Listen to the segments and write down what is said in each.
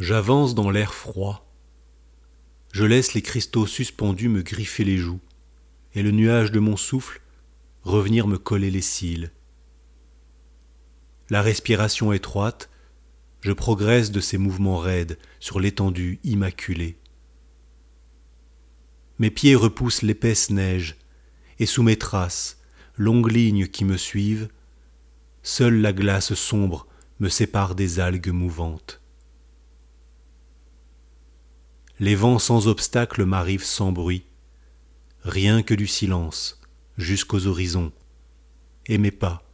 J'avance dans l'air froid. Je laisse les cristaux suspendus me griffer les joues, et le nuage de mon souffle revenir me coller les cils. La respiration étroite, je progresse de ces mouvements raides sur l'étendue immaculée. Mes pieds repoussent l'épaisse neige, et sous mes traces, longues lignes qui me suivent, seule la glace sombre me sépare des algues mouvantes. Les vents sans obstacle m'arrivent sans bruit, rien que du silence jusqu'aux horizons, et mes pas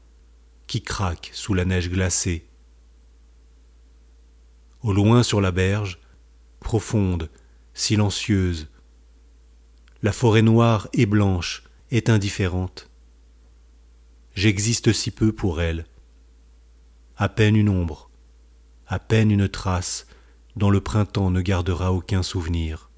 qui craquent sous la neige glacée. Au loin sur la berge, profonde, silencieuse, la forêt noire et blanche est indifférente. J'existe si peu pour elle. À peine une ombre, à peine une trace dont le printemps ne gardera aucun souvenir.